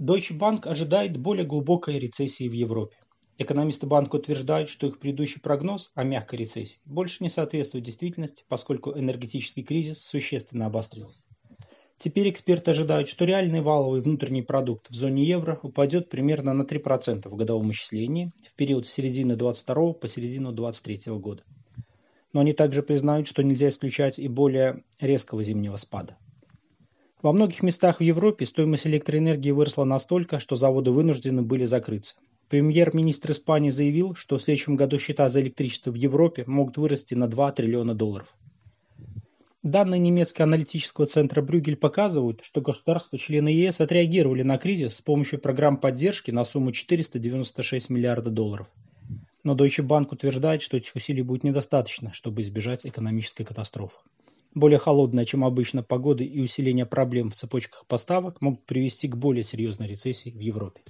Deutsche Bank ожидает более глубокой рецессии в Европе. Экономисты банка утверждают, что их предыдущий прогноз о мягкой рецессии больше не соответствует действительности, поскольку энергетический кризис существенно обострился. Теперь эксперты ожидают, что реальный валовый внутренний продукт в зоне евро упадет примерно на 3% в годовом исчислении в период с середины 2022 по середину 2023 года. Но они также признают, что нельзя исключать и более резкого зимнего спада. Во многих местах в Европе стоимость электроэнергии выросла настолько, что заводы вынуждены были закрыться. Премьер-министр Испании заявил, что в следующем году счета за электричество в Европе могут вырасти на 2 триллиона долларов. Данные немецкого аналитического центра Брюгель показывают, что государства-члены ЕС отреагировали на кризис с помощью программ поддержки на сумму 496 миллиардов долларов. Но Deutsche Bank утверждает, что этих усилий будет недостаточно, чтобы избежать экономической катастрофы. Более холодная, чем обычно, погода и усиление проблем в цепочках поставок могут привести к более серьезной рецессии в Европе.